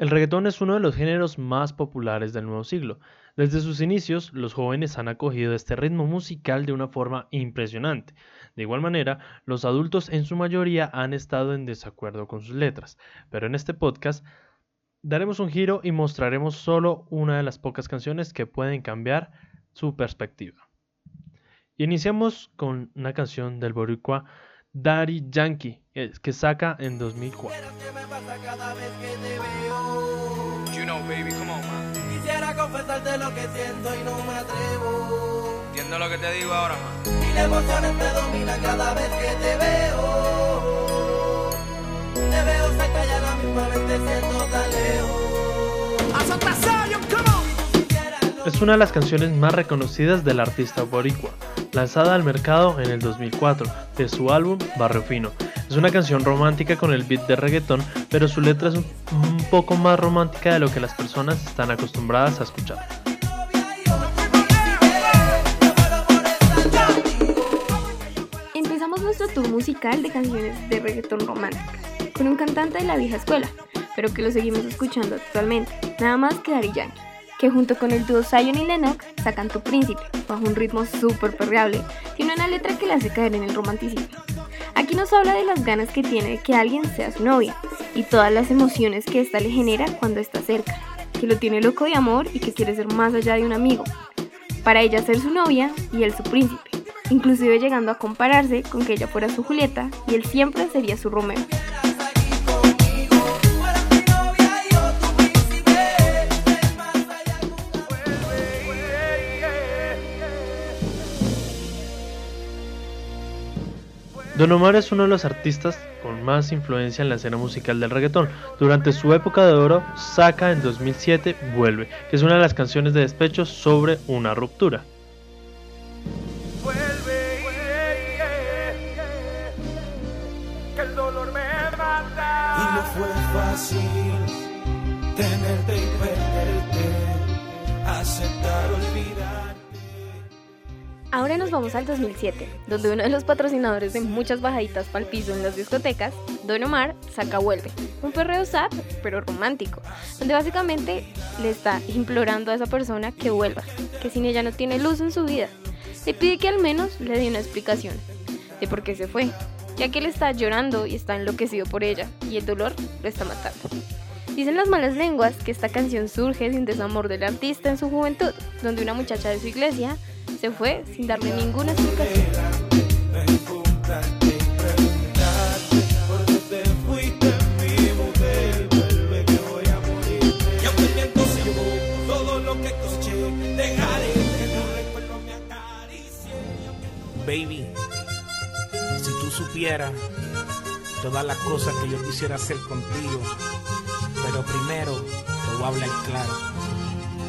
El reggaetón es uno de los géneros más populares del nuevo siglo. Desde sus inicios, los jóvenes han acogido este ritmo musical de una forma impresionante. De igual manera, los adultos en su mayoría han estado en desacuerdo con sus letras, pero en este podcast daremos un giro y mostraremos solo una de las pocas canciones que pueden cambiar su perspectiva. Iniciamos con una canción del boricua Daddy Yankee, eh, que saca en 2004. You know, baby, come on, man. Quisiera confesarte lo que siento y no me atrevo. Entiendo lo que te digo ahora, man. Y la emociones me dominan cada vez que te veo. Te veo cerca y a la misma vez te siento tan lejos. Es una de las canciones más reconocidas del artista boricua, lanzada al mercado en el 2004 de su álbum Barrio Fino. Es una canción romántica con el beat de reggaeton, pero su letra es un, poco más romántica de lo que las personas están acostumbradas a escuchar. Empezamos nuestro tour musical de canciones de reggaeton románticas, con un cantante de la vieja escuela, pero que lo seguimos escuchando actualmente, nada más que Daddy Yankee que junto con el dúo Zion y Lennox sacan Tu Príncipe, bajo un ritmo súper perreable, tiene una letra que le hace caer en el romanticismo. Aquí nos habla de las ganas que tiene de que alguien sea su novia y todas las emociones que ésta le genera cuando está cerca, que lo tiene loco de amor y que quiere ser más allá de un amigo. Para ella ser su novia y él su príncipe, inclusive llegando a compararse con que ella fuera su Julieta y él siempre sería su Romeo. Don Omar es uno de los artistas con más influencia en la escena musical del reggaetón. Durante su época de oro, saca en 2007 Vuelve, que es una de las canciones de despecho sobre una ruptura. Vuelve, que el dolor me mata. Y no fue fácil tenerte y perderte, aceptar olvidar. Ahora nos vamos al 2007, donde uno de los patrocinadores de muchas bajaditas pa'l piso en las discotecas, Don Omar, saca Vuelve, un perreo sad, pero romántico, donde básicamente le está implorando a esa persona que vuelva, que sin ella no tiene luz en su vida. Le pide que al menos le dé una explicación de por qué se fue, ya que él está llorando y está enloquecido por ella, y el dolor lo está matando. Dicen las malas lenguas que esta canción surge un desamor del artista en su juventud, donde una muchacha de su iglesia se fue sin darle ninguna explicación. Baby, si tú supieras todas las cosas que yo quisiera hacer contigo, pero primero te voy a hablar claro.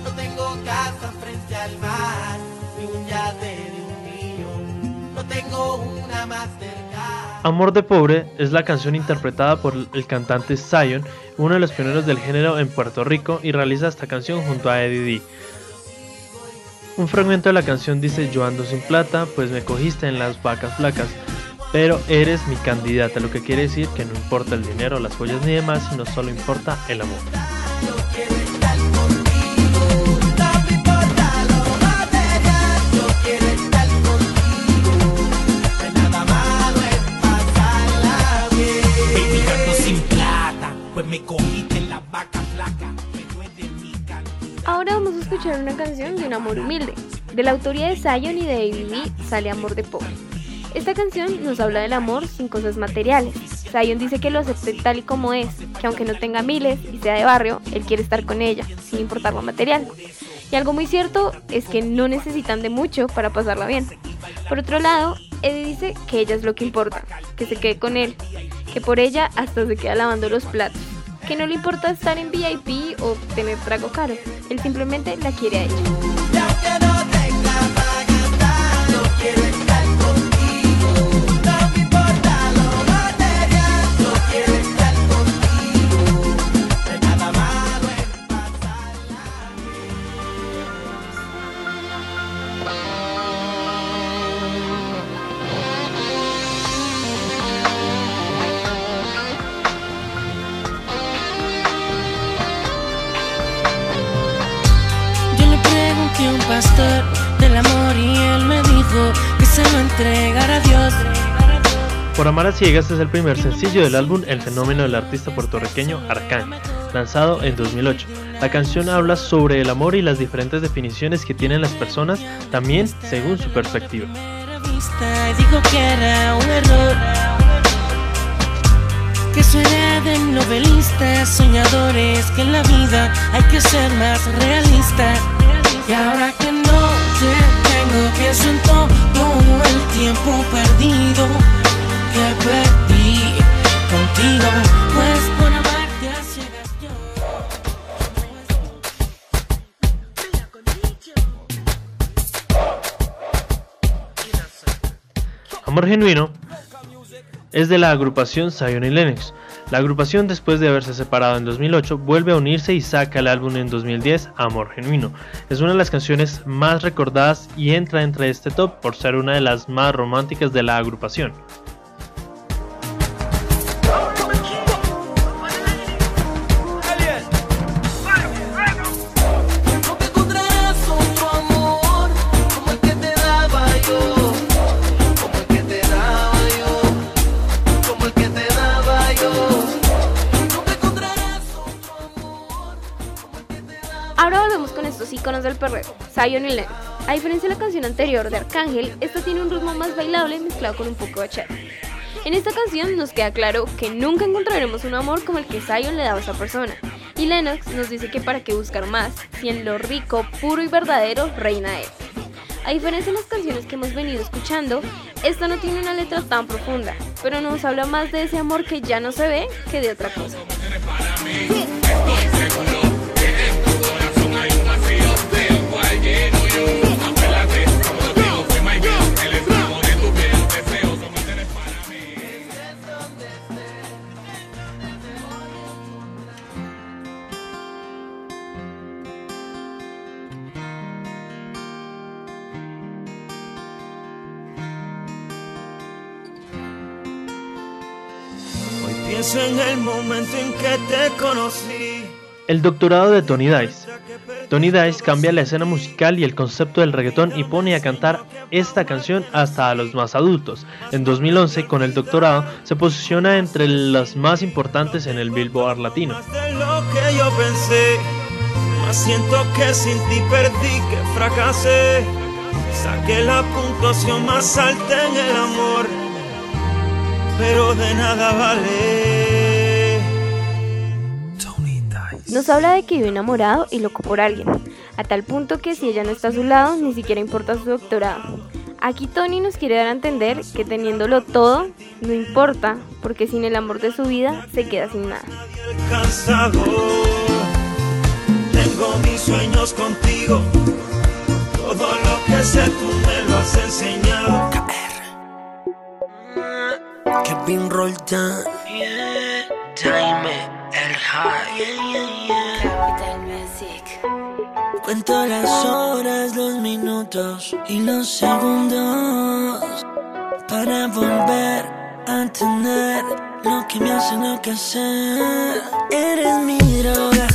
No tengo casa frente al mar, Amor de Pobre es la canción interpretada por el cantante Zion, uno de los pioneros del género en Puerto Rico, y realiza esta canción junto a Eddie D. Un fragmento de la canción dice yo ando sin plata, pues me cogiste en las vacas flacas, pero eres mi candidata, lo que quiere decir que no importa el dinero, las joyas ni demás, sino solo importa el amor. Escuchar una canción de un amor humilde. De la autoría de Zion y de A.B.B. sale Amor de Pobre. Esta canción nos habla del amor sin cosas materiales. Zion dice que lo acepte tal y como es, que aunque no tenga miles y sea de barrio, él quiere estar con ella, sin importar lo material. Y algo muy cierto es que no necesitan de mucho para pasarla bien. Por otro lado, Eddie dice que ella es lo que importa, que se quede con él, que por ella hasta se queda lavando los platos, que no le importa estar en VIP o tener trago caro, él simplemente la quiere a ella. Por Amar a Ciegas es el primer sencillo del álbum El fenómeno del artista puertorriqueño Arcángel, lanzado en 2008. La canción habla sobre el amor y las diferentes definiciones que tienen las personas, también según su perspectiva. Y ahora que no te tengo, pienso en todo el tiempo perdido Amor Genuino es de la agrupación Zion y Lennox. La agrupación después de haberse separado en 2008 vuelve a unirse y saca el álbum en 2010 Amor Genuino. Es una de las canciones más recordadas y entra entre este top por ser una de las más románticas de la agrupación. Zion y Lennox. A diferencia de la canción anterior de Arcángel, esta tiene un ritmo más bailable mezclado con un poco de bachata. En esta canción nos queda claro que nunca encontraremos un amor como el que Zion le daba a esa persona. Y Lennox nos dice que para qué buscar más, si en lo rico, puro y verdadero reina él. A diferencia de las canciones que hemos venido escuchando, esta no tiene una letra tan profunda, pero nos habla más de ese amor que ya no se ve que de otra cosa. Pienso en el momento en que te conocí. El doctorado de Tony Dice. Tony Dice cambia la escena musical y el concepto del reggaetón y pone a cantar esta canción hasta a los más adultos. En 2011, con el doctorado, se posiciona entre las más importantes en el Billboard latino. Más de lo que yo pensé. Más siento que sin ti perdí, que fracasé. Saqué la puntuación más alta en el amor. Pero de nada vale. Nos habla de que vive enamorado y loco por alguien, a tal punto que si ella no está a su lado, ni siquiera importa su doctorado. Aquí Tony nos quiere dar a entender que teniéndolo todo, no importa, porque sin el amor de su vida se queda sin nada. Tengo mis sueños contigo. Todo lo que sé tú me lo has enseñado. Roldán. Jaime El High. Cuento las horas, los minutos y los segundos para volver a tener lo que me hace enloquecer. Eres mi droga,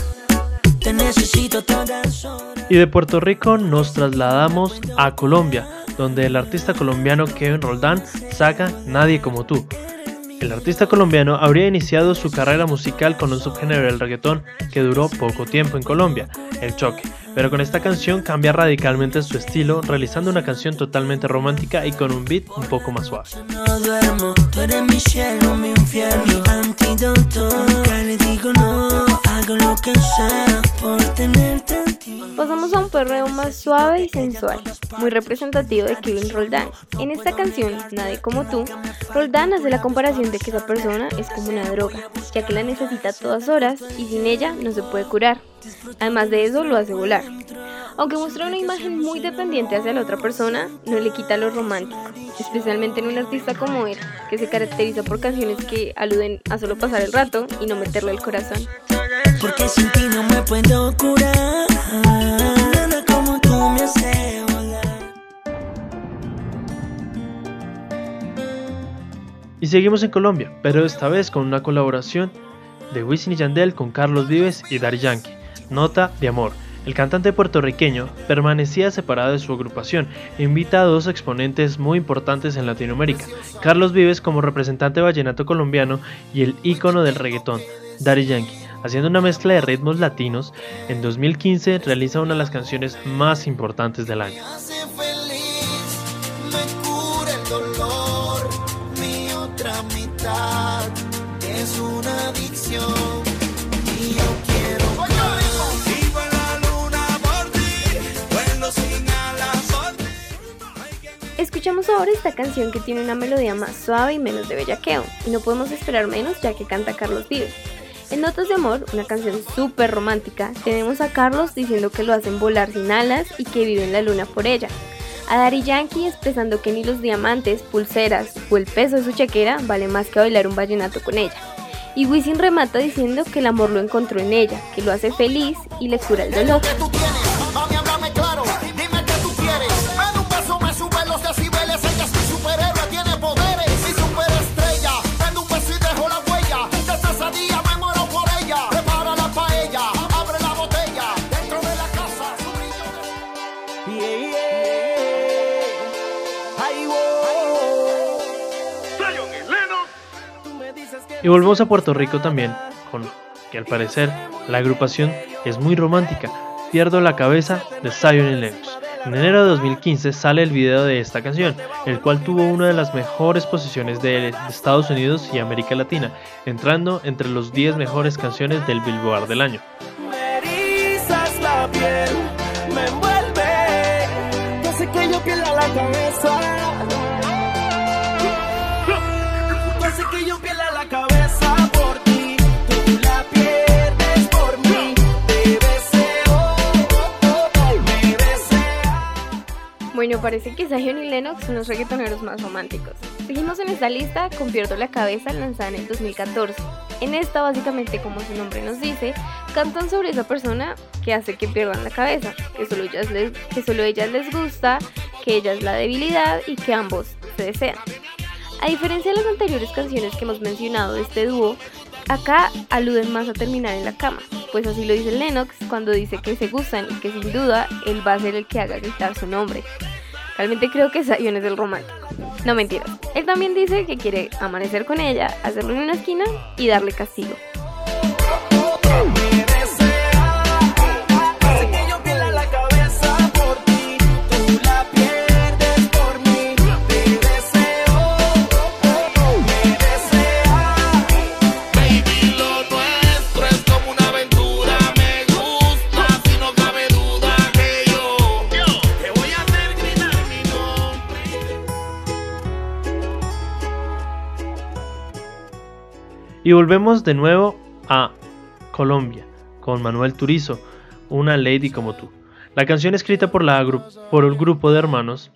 te necesito todas horas. Y de Puerto Rico nos trasladamos a Colombia, donde el artista colombiano Kevin Roldán saca Nadie como tú. El artista colombiano habría iniciado su carrera musical con un subgénero del reggaetón que duró poco tiempo en Colombia, el choque, pero con esta canción cambia radicalmente su estilo, realizando una canción totalmente romántica y con un beat un poco más suave. Pasamos a un perreo más suave y sensual, muy representativo de Kevin Roldán. En esta canción, Nadie como tú, Roldán hace la comparación de que esa persona es como una droga, ya que la necesita a todas horas y sin ella no se puede curar. Además de eso, lo hace volar. Aunque muestra una imagen muy dependiente hacia la otra persona, no le quita lo romántico, especialmente en un artista como él, que se caracteriza por canciones que aluden a solo pasar el rato y no meterle el corazón. Porque sin ti no me puedo curar. Y seguimos en Colombia, pero esta vez con una colaboración de Wisin y Yandel con Carlos Vives y Daddy Yankee, Nota de Amor. El cantante puertorriqueño permanecía separado de su agrupación e invita a dos exponentes muy importantes en Latinoamérica, Carlos Vives como representante vallenato colombiano y el ícono del reggaetón, Daddy Yankee. Haciendo una mezcla de ritmos latinos, en 2015 realiza una de las canciones más importantes del año. es una adicción. Escuchamos ahora esta canción que tiene una melodía más suave y menos de bellaqueo, y no podemos esperar menos ya que canta Carlos Vives. En Notas de Amor, una canción súper romántica, tenemos a Carlos diciendo que lo hacen volar sin alas y que vive en la luna por ella. A Daddy Yankee expresando que ni los diamantes, pulseras o el peso de su chequera vale más que bailar un vallenato con ella. Y Wisin remata diciendo que el amor lo encontró en ella, que lo hace feliz y le cura el dolor. Y volvemos a Puerto Rico también, con que al parecer la agrupación es muy romántica. Pierdo la cabeza de Zion Lennox. En enero de 2015 sale el video de esta canción, el cual tuvo una de las mejores posiciones de Estados Unidos y América Latina, entrando entre los 10 mejores canciones del Billboard del año. Parece que Zion y Lennox son los reggaetoneros más románticos. Seguimos en esta lista con Pierdo la Cabeza lanzada en el 2014. En esta, básicamente, como su nombre nos dice, cantan sobre esa persona que hace que pierdan la cabeza, que solo ellas les, les gusta, que ella es la debilidad y que ambos se desean. A diferencia de las anteriores canciones que hemos mencionado de este dúo, acá aluden más a terminar en la cama, pues así lo dice Lennox cuando dice que se gustan y que sin duda él va a ser el que haga gritar su nombre. Realmente creo que Zion es el romántico. No mentiras. Él también dice que quiere amanecer con ella, hacerlo en una esquina y darle castigo. Y volvemos de nuevo a Colombia, con Manuel Turizo, Una Lady como tú. La canción escrita por, la el grupo de hermanos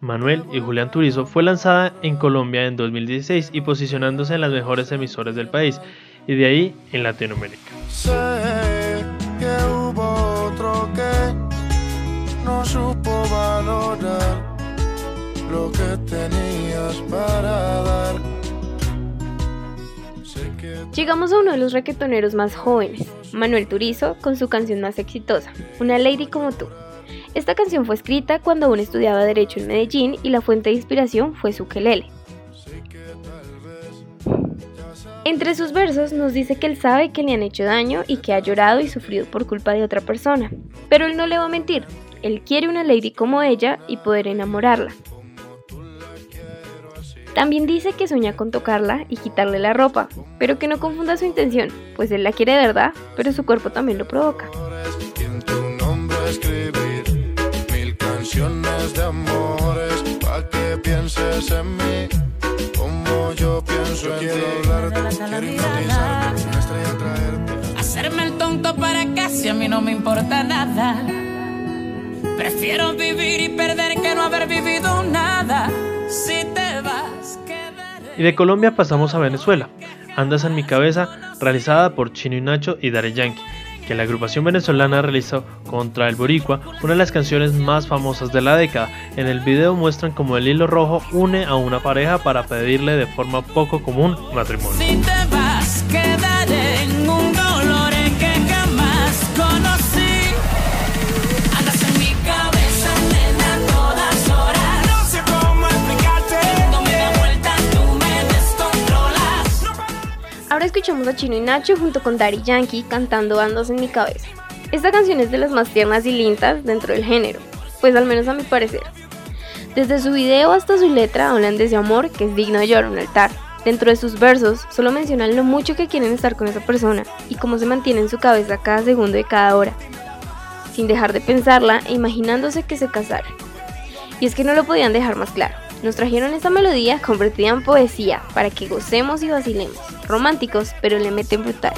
Manuel y Julián Turizo fue lanzada en Colombia en 2016 y posicionándose en las mejores emisoras del país, y de ahí en Latinoamérica. Sé que hubo otro que no supo valorar lo que tenías para dar. Llegamos a uno de los reggaetoneros más jóvenes, Manuel Turizo, con su canción más exitosa, Una Lady como tú. Esta canción fue escrita cuando aún estudiaba Derecho en Medellín y la fuente de inspiración fue su quelele. Entre sus versos nos dice que él sabe que le han hecho daño y que ha llorado y sufrido por culpa de otra persona, pero él no le va a mentir, él quiere una lady como ella y poder enamorarla. También dice que sueña con tocarla y quitarle la ropa, pero que no confunda su intención, pues él la quiere de verdad, pero su cuerpo también lo provoca. Hacerme el tonto para casi a mí no me importa nada. Prefiero vivir y perder que no haber vivido nada. Si te. Y de Colombia pasamos a Venezuela. Andas en mi cabeza, realizada por Chino y Nacho y Daddy Yankee, que la agrupación venezolana realizó contra el Boricua, una de las canciones más famosas de la década. En el video muestran como el hilo rojo une a una pareja para pedirle de forma poco común matrimonio. Escuchamos a Chino y Nacho junto con Daddy Yankee cantando Andas en mi cabeza. Esta canción es de las más tiernas y lindas dentro del género, pues al menos a mi parecer. Desde su video hasta su letra hablan de ese amor que es digno de llevar a un altar. Dentro de sus versos solo mencionan lo mucho que quieren estar con esa persona y cómo se mantiene en su cabeza cada segundo de cada hora, sin dejar de pensarla e imaginándose que se casaran. Y es que no lo podían dejar más claro. Nos trajeron esta melodía convertida en poesía para que gocemos y vacilemos. Románticos, pero le meten brutal.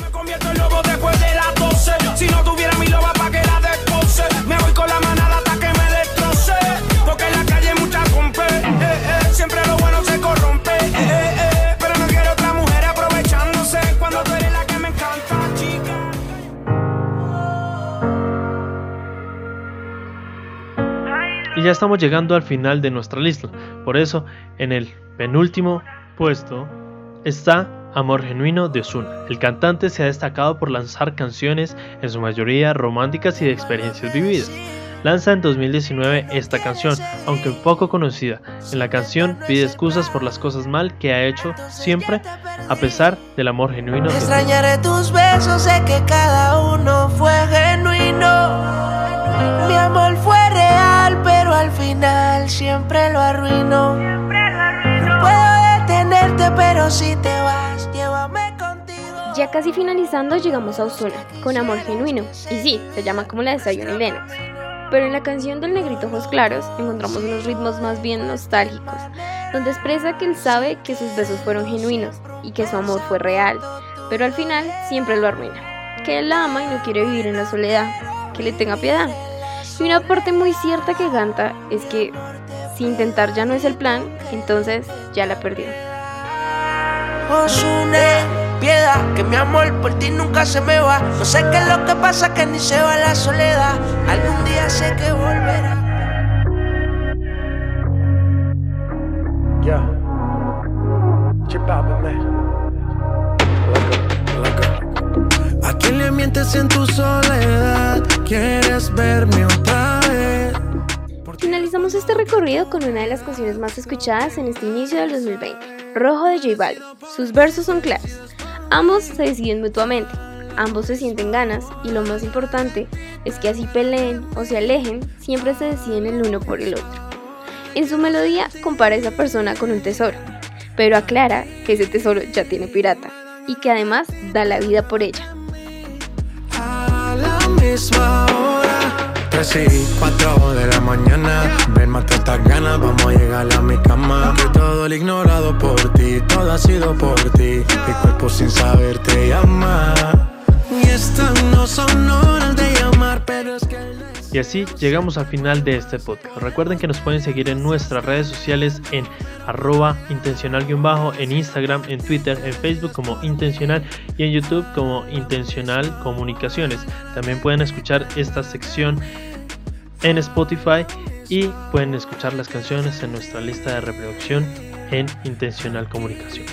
Ya estamos llegando al final de nuestra lista. Por eso, en el penúltimo puesto está Amor Genuino de Ozuna. El cantante se ha destacado por lanzar canciones, en su mayoría románticas y de experiencias vividas. Lanza en 2019 esta canción, aunque poco conocida. En la canción pide excusas por las cosas mal que ha hecho siempre, a pesar del amor genuino. de. Extrañaré tus besos, sé que cada uno fue genuino. Mi amor fue real, pero al final siempre lo arruinó. No puedo detenerte, pero si te vas, llévame contigo. Ya casi finalizando llegamos a Ozuna, con Amor Genuino. Y sí, se llama como la de Zion y Lennox. Pero en la canción del Negrito Ojos Claros encontramos unos ritmos más bien nostálgicos, donde expresa que él sabe que sus besos fueron genuinos y que su amor fue real, pero al final siempre lo arruina. Que él la ama y no quiere vivir en la soledad, que le tenga piedad. Y una parte muy cierta que canta es que si intentar ya no es el plan, entonces ya la perdió. Osune, piedad, que mi amor por ti nunca se me va. No sé qué es lo que pasa, que ni se va la soledad. Algún día sé que volverá. Yeah. Chip out, man. ¿A quién le mientes en tu soledad? ¿Quieres verme otra? Este recorrido con una de las canciones más escuchadas en este inicio del 2020, Rojo de J Balvin. Sus versos son claros. Ambos se deciden mutuamente, ambos se sienten ganas y lo más importante es que así peleen o se alejen, siempre se deciden el uno por el otro. En su melodía compara a esa persona con un tesoro, pero aclara que ese tesoro ya tiene pirata y que además da la vida por ella. 3 y 4 de la mañana. Ven, mata estas ganas, vamos a llegar a mi cama. Que todo lo ignorado por ti, todo ha sido por ti. Mi cuerpo sin saber te llama. Y estas no son horas de llamar, pero es que. Y así llegamos al final de este podcast. Recuerden que nos pueden seguir en nuestras redes sociales en arroba intencional-bajo, en Instagram, en Twitter, en Facebook como intencional y en YouTube como intencional comunicaciones. También pueden escuchar esta sección en Spotify y pueden escuchar las canciones en nuestra lista de reproducción en intencional comunicaciones.